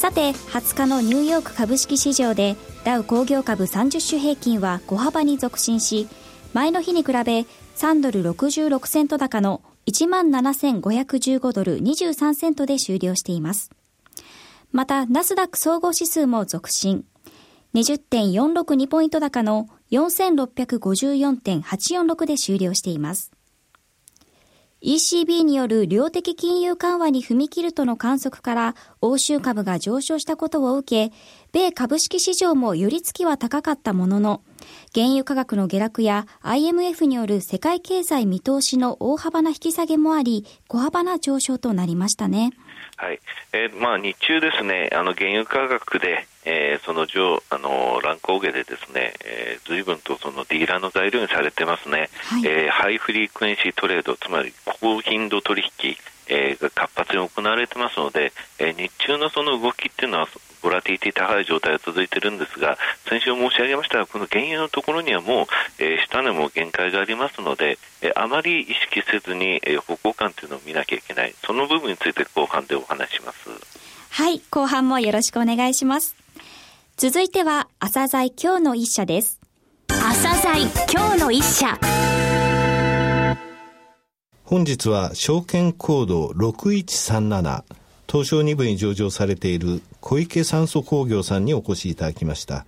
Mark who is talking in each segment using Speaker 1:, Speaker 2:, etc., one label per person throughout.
Speaker 1: さて20日のニューヨーク株式市場でダウ工業株30種平均は小幅に続伸し前の日に比べ3ドル66セント高の17,515ドル23セントで終了しています。また、ナスダック総合指数も続伸。20.462ポイント高の4654.846で終了しています。ECB による量的金融緩和に踏み切るとの観測から欧州株が上昇したことを受け、米株式市場も寄り付きは高かったものの、原油価格の下落や IMF による世界経済見通しの大幅な引き下げもあり、小幅な上昇となりましたね。
Speaker 2: はい。えーまあ、日中ですね、あの原油価格で、えー、その上あの乱高下でですね、えー、随分とそのディーラーの材料にされてますね、はい、えー、ハイフリークエンシートレード、つまり高頻度取引、えー、が活発に行われてますので、えー、日中のその動きっていうのはボラティティ高い状態が続いているんですが先週申し上げましたがこの原油のところにはもう、えー、下値も限界がありますので、えー、あまり意識せずに、えー、方向感というのを見なきゃいけない。その部分について後半でお話します。
Speaker 1: はい後半もよろしくお願いします。続いては朝鮮今日の一社です。
Speaker 3: 朝鮮今日の一社
Speaker 4: 本日は証券コード6137東証2部に上場されている小池酸素工業さんにお越しいただきました。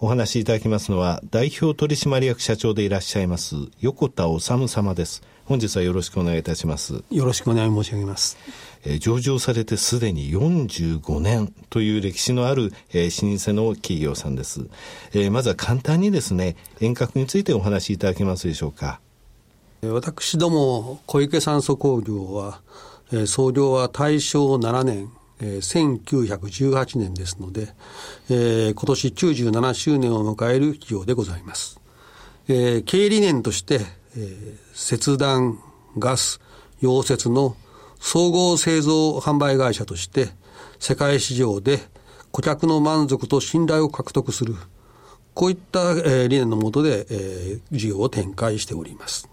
Speaker 4: お話しいただきますのは代表取締役社長でいらっしゃいます横田治様です。本日はよろしくお願いいたします。
Speaker 5: よろしくお願い申し上げます。
Speaker 4: えー、上場されてすでに45年という歴史のある、えー、老舗の企業さんです、えー、まずは簡単にですね遠隔についてお話しいただけますでしょうか
Speaker 5: 私ども小池酸素工業はえー、創業は大正7年、えー、1918年ですので、今年97周年を迎える企業でございます。経営理念として、切断、ガス、溶接の総合製造販売会社として、世界市場で顧客の満足と信頼を獲得する、こういった、理念のもとで、事業を展開しております。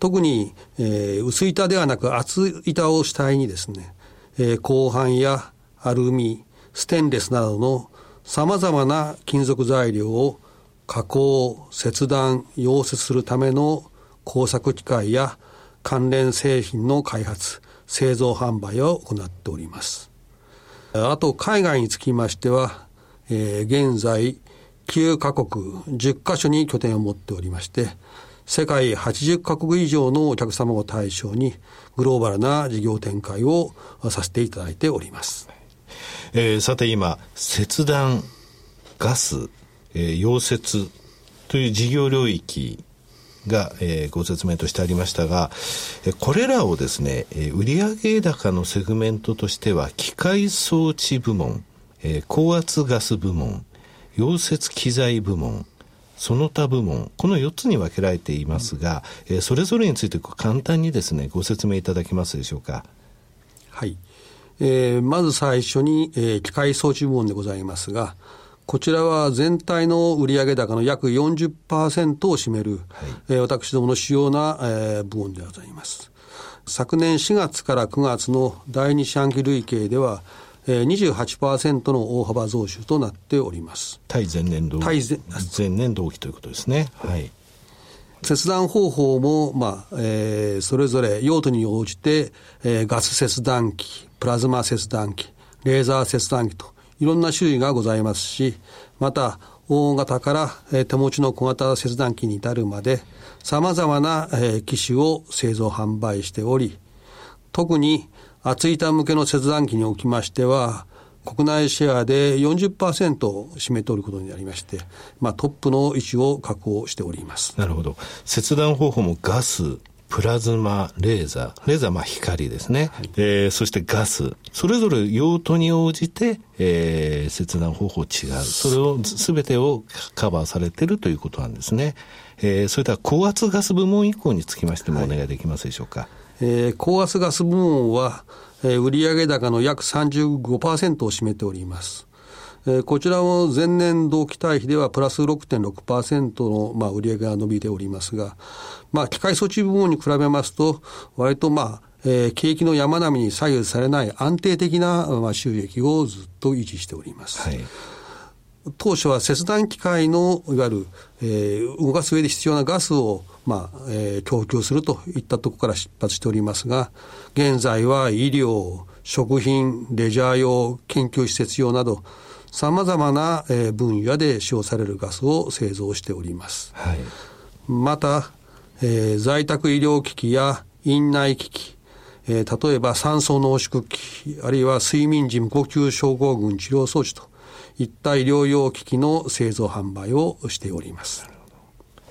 Speaker 5: 特に、えー、薄板ではなく厚板を主体にですね、えー、鋼板やアルミ、ステンレスなどの様々な金属材料を加工、切断、溶接するための工作機械や関連製品の開発、製造販売を行っております。あと、海外につきましては、えー、現在、9カ国10カ所に拠点を持っておりまして、世界80カ国以上のお客様を対象にグローバルな事業展開をさせていただいております。
Speaker 4: えー、さて今、切断、ガス、えー、溶接という事業領域が、えー、ご説明としてありましたが、えこれらをですね、えー、売上高のセグメントとしては、機械装置部門、えー、高圧ガス部門、溶接機材部門、その他部門、この4つに分けられていますが、うん、えー、それぞれについて簡単にですね、ご説明いただけますでしょうか？
Speaker 5: はい。えー、まず最初に、えー、機械装置部門でございますが、こちらは全体の売上高の約40%を占める、はい、えー、私どもの主要な、えー、部門でございます。昨年4月から9月の第2四半期累計では、えー、28%の大幅増収となっております。
Speaker 4: 対前年度対前前年同期ということですね。はい。
Speaker 5: 切断方法も、まあえー、それぞれ用途に応じて、えー、ガス切断機、プラズマ切断機、レーザー切断機といろんな種類がございますし、また大型から、えー、手持ちの小型切断機に至るまで様々な、えー、機種を製造販売しており、特に厚板向けの切断機におきましては、国内シェアで40%を占めておることになりまして、まあ、トップの位置を確保しております。
Speaker 4: なるほど。切断方法もガス、プラズマレーザー、レーザーまあ光ですね、はい、えー、そしてガス、それぞれ用途に応じて、えー、切断方法違う。それを全てをカバーされているということなんですね。えー、それでは高圧ガス部門以降につきましてもお願いできますでしょうか？はい、
Speaker 5: えー、高圧ガス部門は、えー、売上高の約35%を占めております。えー、こちらも前年同期対比ではプラス6.6%の、まあ、売上が伸びておりますが、まあ、機械措置部門に比べますと、割とまあ、えー、景気の山並みに左右されない安定的な、まあ、収益をずっと維持しております。はい当初は切断機械のいわゆる、えー、動かす上で必要なガスを、まあえー、供給するといったところから出発しておりますが現在は医療食品レジャー用研究施設用などさまざまな分野で使用されるガスを製造しております。はい、また、えー、在宅医療機器や院内機器、えー、例えば酸素濃縮機器、あるいは睡眠時無呼吸症候群治療装置といった医療用機器の製造販売をしております。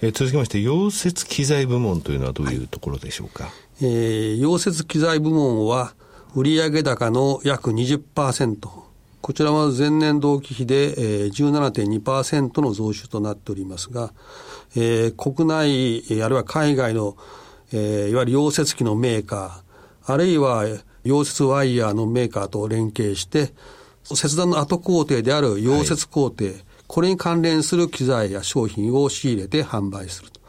Speaker 4: えー、続きまして、溶接機材部門というのはどういうところでしょうか？はい、
Speaker 5: えー、溶接機材部門は、売上高の約20%、こちらは前年同期比で、えー、17.2%の増収となっておりますが、えー、国内、あるいは海外の、えー、いわゆる溶接機のメーカー、あるいは溶接ワイヤーのメーカーと連携して、切断の後工程である溶接工程、はい、これに関連する機材や商品を仕入れて販売すると。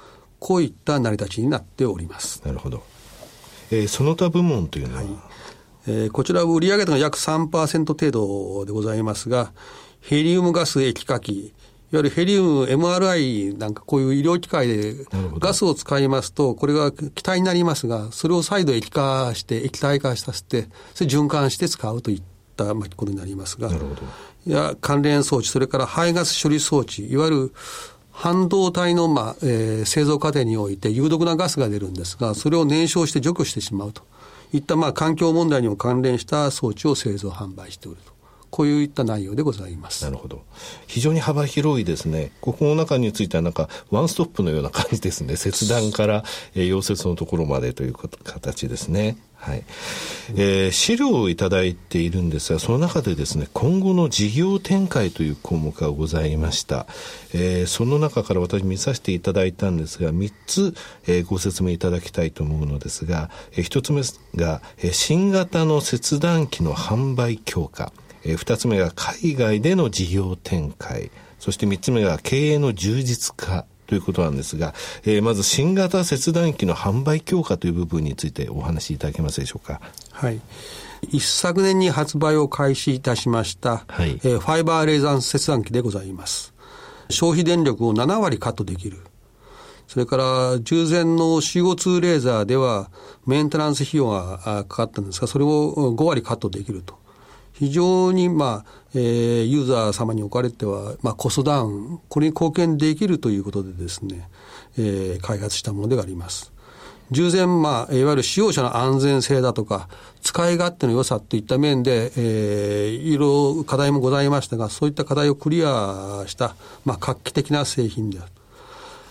Speaker 5: こういった成り立ちになっております。
Speaker 4: なるほど。えー、その他部門というのは、はい
Speaker 5: えー、こちらは売上高が約3%程度でございますが、ヘリウムガス液化器、いわゆるヘリウム MRI なんかこういう医療機械でガスを使いますと、これが気体になりますが、それを再度液化して、液体化させて、それ循環して使うといったことになりますが、いや関連装置、それから排ガス処理装置、いわゆる半導体の、まあえー、製造過程において有毒なガスが出るんですが、それを燃焼して除去してしまうと。いったまあ環境問題にも関連した装置を製造販売しておると。こういった内容でございます。
Speaker 4: なるほど。非常に幅広いですね。ここの中についてはなんかワンストップのような感じですね。切断から、え、溶接のところまでという形ですね。はい。えー、資料をいただいているんですが、その中でですね、今後の事業展開という項目がございました。えー、その中から私見させていただいたんですが、3つ、えー、ご説明いただきたいと思うのですが、えー、1つ目が、えー、新型の切断機の販売強化。えー、2つ目が海外での事業展開。そして3つ目が経営の充実化ということなんですが、えー、まず新型切断機の販売強化という部分についてお話しいただけますでしょうか。
Speaker 5: はい。一昨年に発売を開始いたしました、はい、えー、ファイバーレーザー切断機でございます。消費電力を7割カットできる。それから従前の CO2 レーザーではメンテナンス費用がかかったんですが、それを5割カットできると。非常に、まあ、えー、ユーザー様におかれては、まあ、コストダウン、これに貢献できるということでですね、えー、開発したものであります。従前、まあ、いわゆる使用者の安全性だとか、使い勝手の良さといった面で、えー、いろいろ課題もございましたが、そういった課題をクリアした、まあ、画期的な製品である。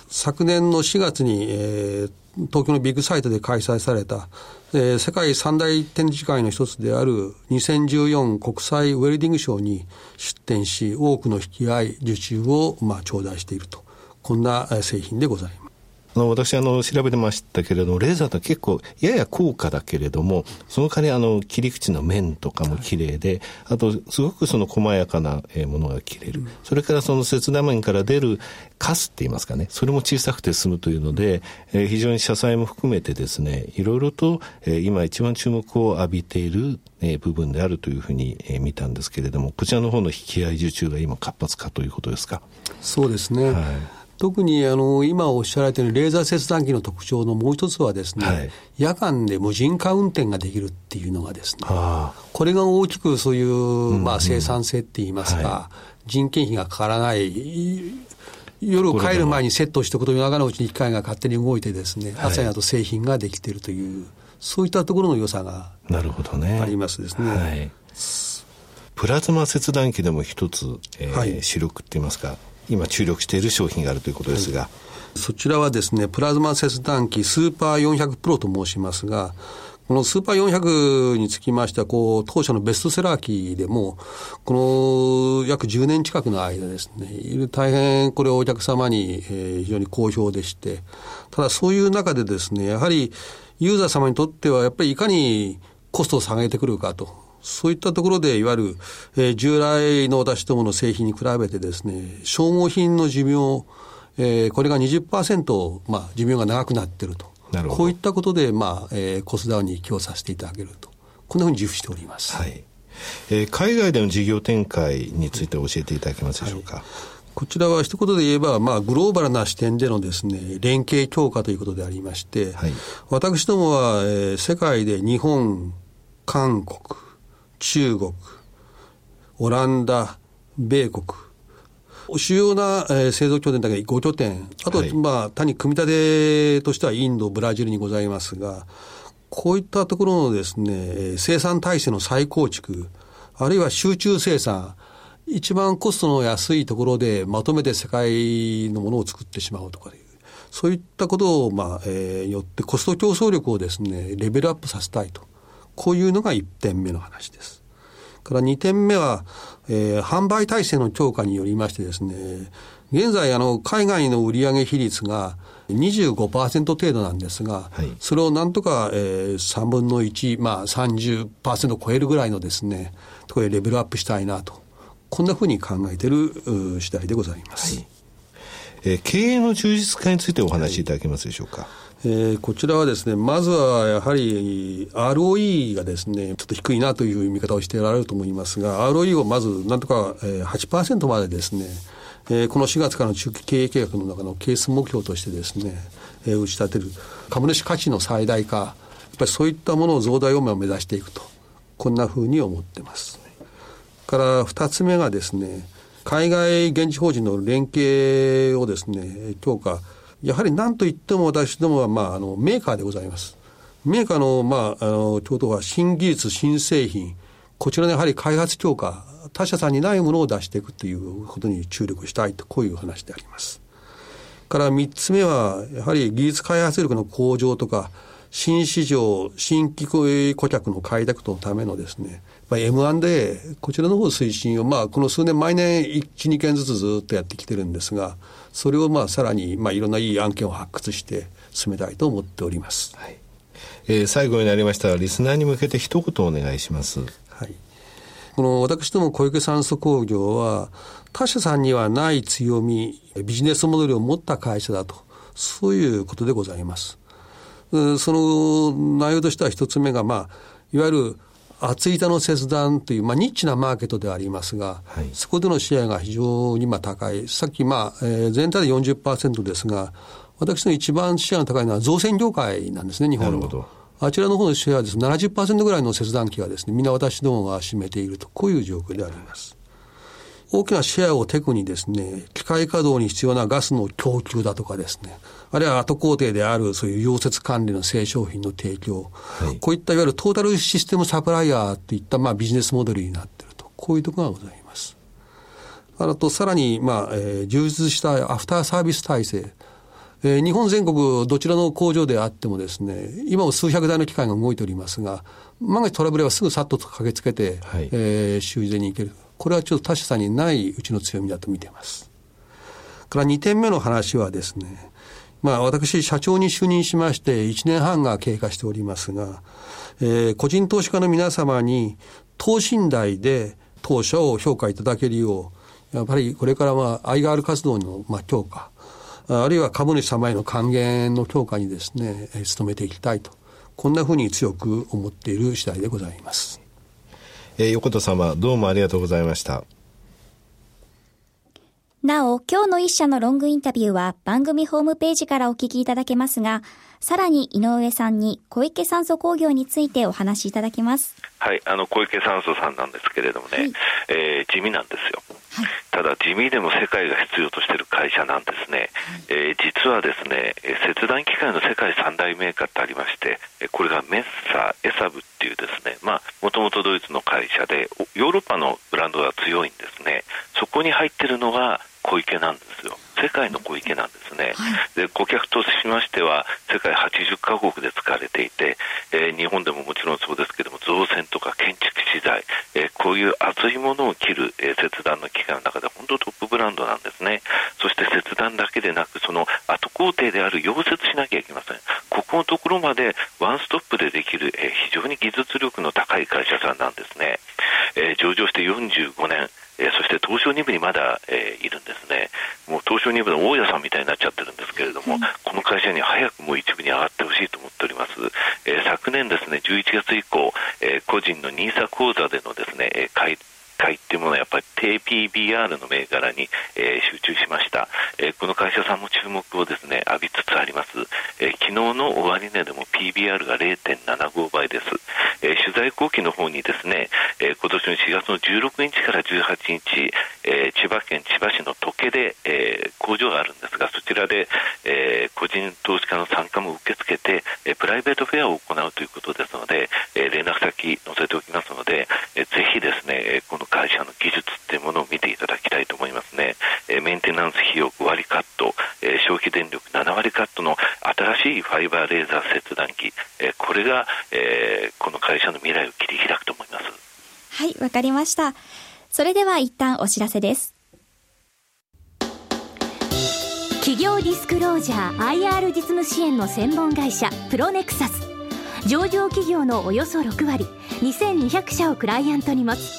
Speaker 5: 昨年の4月に、えー、東京のビッグサイトで開催された、えー、世界三大展示会の一つである2014国際ウェルディングショーに出展し、多くの引き合い、受注を、まあ、頂戴していると。こんな製品でございます。
Speaker 4: あの私あの調べてましたけれどもレーザーって結構やや高価だけれどもその代わりあの切り口の面とかも綺麗で、あとすごくその細やかなものが切れる、それからその切断面から出るカスって言いますかね。それも小さくて済むというので、えー、非常に車載も含めてですねいろいろと、えー、今一番注目を浴びている、えー、部分であるというふうに、えー、見たんですけれどもこちらの方の引き合い受注が今活発化ということですか？
Speaker 5: そうですね、はい特にあの今おっしゃられているレーザー切断機の特徴のもう一つはですね、はい、夜間で無人化運転ができるっていうのがですね、これが大きくそういう、まあ、生産性って言いますか、はい、人件費がかからない、夜帰る前にセットしておくと夜中のうちに機械が勝手に動いてですね、朝になると製品ができているという、そういったところの良さがありますですね。はい。
Speaker 4: プラズマ切断機でも一つ、えーはい、主力って言いますか、今注力している商品があるということですが、はい、
Speaker 5: そちらはですね、プラズマ切断機スーパー400プロと申しますが、このスーパー400につきましては、こう、当社のベストセラー機でも、この約10年近くの間ですね、大変これお客様に、え非常に好評でして、ただそういう中でですね、やはりユーザー様にとっては、やっぱりいかにコストを下げてくるかと。そういったところで、いわゆる、えー、従来の私どもの製品に比べてですね、消耗品の寿命、えー、これが20%、まあ、寿命が長くなっていると。こういったことで、まあえー、コストダウンに寄与させていただけると、こんなふうに自負しております、
Speaker 4: はい。えー、海外での事業展開について教えていただけますでしょうか？はい。
Speaker 5: こちらは一言で言えば、まあ、グローバルな視点でのですね、連携強化ということでありまして、はい、私どもは、えー、世界で日本、韓国、中国、オランダ、米国、主要な、えー、製造拠点だけ5拠点、あと、はい、まあ、単に組み立てとしてはインド、ブラジルにございますが、こういったところのですね、生産体制の再構築、あるいは集中生産、一番コストの安いところでまとめて世界のものを作ってしまうとかいう、そういったことを、まあ、えー、よってコスト競争力をですね、レベルアップさせたいと。こういうのが1点目の話です。から2点目は、えー、販売体制の強化によりましてですね、現在、あの、海外の売上比率が25%程度なんですが、はい、それをなんとか、えー、3分の1、まあ30%超えるぐらいのですね、ところでレベルアップしたいなと。こんなふうに考えている次第でございます。はい、
Speaker 4: えー、経営の充実化についてお話しいただけますでしょうか。はい
Speaker 5: えー、こちらはですね、まずはやはり ROE がですね、ちょっと低いなという見方をしておられると思いますが、ROE をまずなんとか8%までですね、えー、この4月からの中期経営計画の中のケース目標としてですね、えー、打ち立てる株主価値の最大化、やっぱりそういったものを増大を目指していくと、こんなふうに思ってます。から二つ目がですね、海外現地法人の連携をですね、強化、やはり何と言っても私どもは、まあ、あの、メーカーでございます。メーカーの、まあ、あの、ちょうどは新技術、新製品、こちらのやはり開発強化、他社さんにないものを出していくということに注力したいと、こういう話であります。から三つ目は、やはり技術開発力の向上とか、新市場、新規顧客の開拓のためのですね、まあ、M&A、こちらの方推進を、まあ、この数年、毎年1、2件ずつずっとやってきてるんですが、それをまあさらにまあいろんないい案件を発掘して進めたいと思っております。はい
Speaker 4: えー、最後になりましたらリスナーに向けて一言お願いします。はい。
Speaker 5: この私ども小池酸素工業は他社さんにはない強み、ビジネスモデルを持った会社だと、そういうことでございます。その内容としては一つ目が、まあ、いわゆる厚板の切断という、まあ、ニッチなマーケットではありますが、はい、そこでのシェアが非常にまあ高い。さっき、まあ、えー、全体で40%ですが、私の一番シェアが高いのは造船業界なんですね、日本の。あちらの方のシェアはです、ね、70%ぐらいの切断機がですね、みんな私どもが占めていると、こういう状況であります。大きなシェアをテクにですね、機械稼働に必要なガスの供給だとかですね、あるいは後工程であるそういう溶接管理の製商品の提供、はい、こういったいわゆるトータルシステムサプライヤーといったまあビジネスモデルになっていると、こういうところがございます。あと、さらに、まあ、えー、充実したアフターサービス体制。えー、日本全国どちらの工場であってもですね、今も数百台の機械が動いておりますが、万が一トラブルはすぐさっと駆けつけて、はい、えー、修理に行ける。これはちょっと他社さんにないうちの強みだと見ています。から2点目の話はですね、まあ私社長に就任しまして1年半が経過しておりますが、えー、個人投資家の皆様に等身大で当社を評価いただけるよう、やっぱりこれからは IR 活動のま強化、あるいは株主様への還元の強化にですね、努めていきたいと。こんなふうに強く思っている次第でございます。
Speaker 4: えー、横田様、どうもありがとうございました。
Speaker 1: なお、今日の一社のロングインタビューは番組ホームページからお聞きいただけますが、さらに井上さんに小池酸素工業についてお話しいただきます。
Speaker 2: はい、あの小池酸素さんなんですけれどもね、はい、えー、地味なんですよ。はい、ただ地味でも世界が必要としている会社なんですね、はい、えー、実はですね切断機械の世界三大メーカーってありましてこれがメッサエサブっていうですねまあもともとドイツの会社でヨーロッパのブランドが強いんですね。そこに入ってるのが小池なんですよ。世界の小池なんですね、はい、で顧客としましては世界80カ国で使われていて、えー、日本でももちろんそうですけども造船とか建築資材、えー、こういう厚いものを切る、えー、切断の機械の中で本当トップブランドなんですね。そして切断だけでなくその後工程である溶接しなきゃいけません。ここのところまでワンストップでできる、えー、非常に技術力の高い会社さんなんですね、えー、上場して45年東証2部にまだ、えー、いるんですね、もう東証2部の大家さんみたいになっちゃってるんですけれども、うん、この会社に早くもう一部に上がってほしいと思っております、えー、昨年、ですね11月以降、えー、個人の NISA 口座でのですね買い買いっていうものはやっぱり低 PBR の銘柄に、えー、集中しました、えー、この会社さんも注目をですね浴びつつあります、えー、昨日の終値でも PBR が0.75倍です、え取材後期の方にですね、え今年の4月の16日から18日、え千葉県千葉市の時計で、え工場があるんですがそちらで、え個人投資家の参加も受け付けて、えプライベートフェアを行うということですので、え連絡先載せておきますので、えぜひですねこの会社の技術っていうものを見ていただきたいと思いますね。えメンテナンス費用5割カット、え消費電力7割カットの新しいファイバーレーザー切断機、えこれが、えこの会社の未来を切り開くと思います。
Speaker 1: はい、わかりました。それでは一旦お知らせです。
Speaker 3: 企業ディスクロージャー IR 実務支援の専門会社プロネクサス上場企業のおよそ6割2200社をクライアントに持つ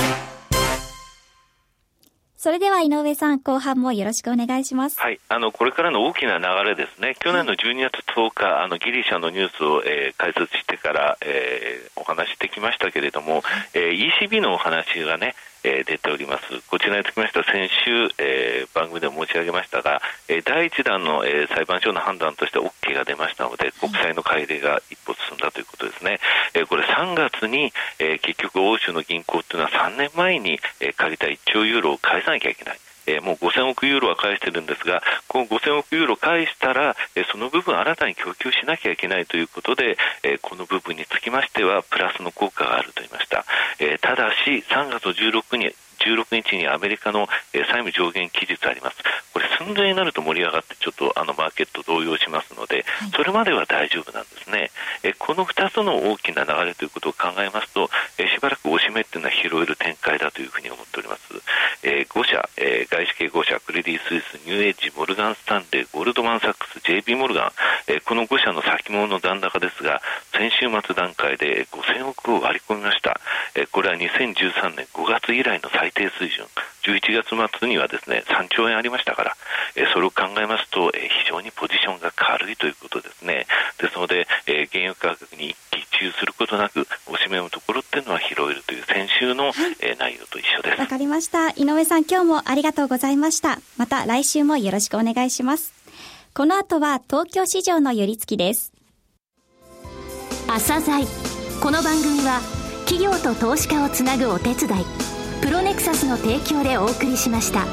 Speaker 1: それでは井上さん、後半もよろしくお願いします。
Speaker 2: はい、あの、これからの大きな流れですね。去年の12月10日、あの、ギリシャのニュースを、えー、解説してから、えー、お話してきましたけれども、えー、ECB のお話がね、えー、出ております。こちらにつきましては先週、えー、番組でも申し上げましたが、えー、第1弾の、えー、裁判所の判断として OK が出ましたので、国債の改定が一歩進んだということですね。えー、これ3月に、えー、結局欧州の銀行というのは3年前に、えー、借りた1兆ユーロを返さなきゃいけない。えー、もう5000億ユーロは返してるんですが、この5000億ユーロ返したら、えー、その部分新たに供給しなきゃいけないということで、えー、この部分につきましては、プラスの効果があると言いました。えー、ただし、3月16日16日にアメリカの、債務上限期日あります。これ寸前になると盛り上がってちょっとあのマーケット動揺しますので、それまでは大丈夫なんですね。えこの2つの大きな流れということを考えますと、えしばらく押し目っていうのは拾える展開だというふうに思っております。えー、5社、えー、外資系5社、クレディ・スイス、ニューエッジ、モルガン・スタンレー、ゴールドマン・サックス、JP モルガン、えー、この5社の先物の残高ですが、先週末段階で5000億を割り込みました。えこれは2013年5月以来の最低水準。11月末にはですね、3兆円ありましたから、えそれを考えますと、え非常にポジションが軽いということですね。ですので、え原油価格に一喜一憂することなく、押し目のところっていうのは拾えるという先週の、え内容と一緒です。
Speaker 1: わかりました。井上さん、今日もありがとうございました。また来週もよろしくお願いします。この後は東京市場の寄り付きです。
Speaker 3: 朝鮮この番組は企業と投資家をつなぐお手伝いプロネクサスの提供でお送りしました。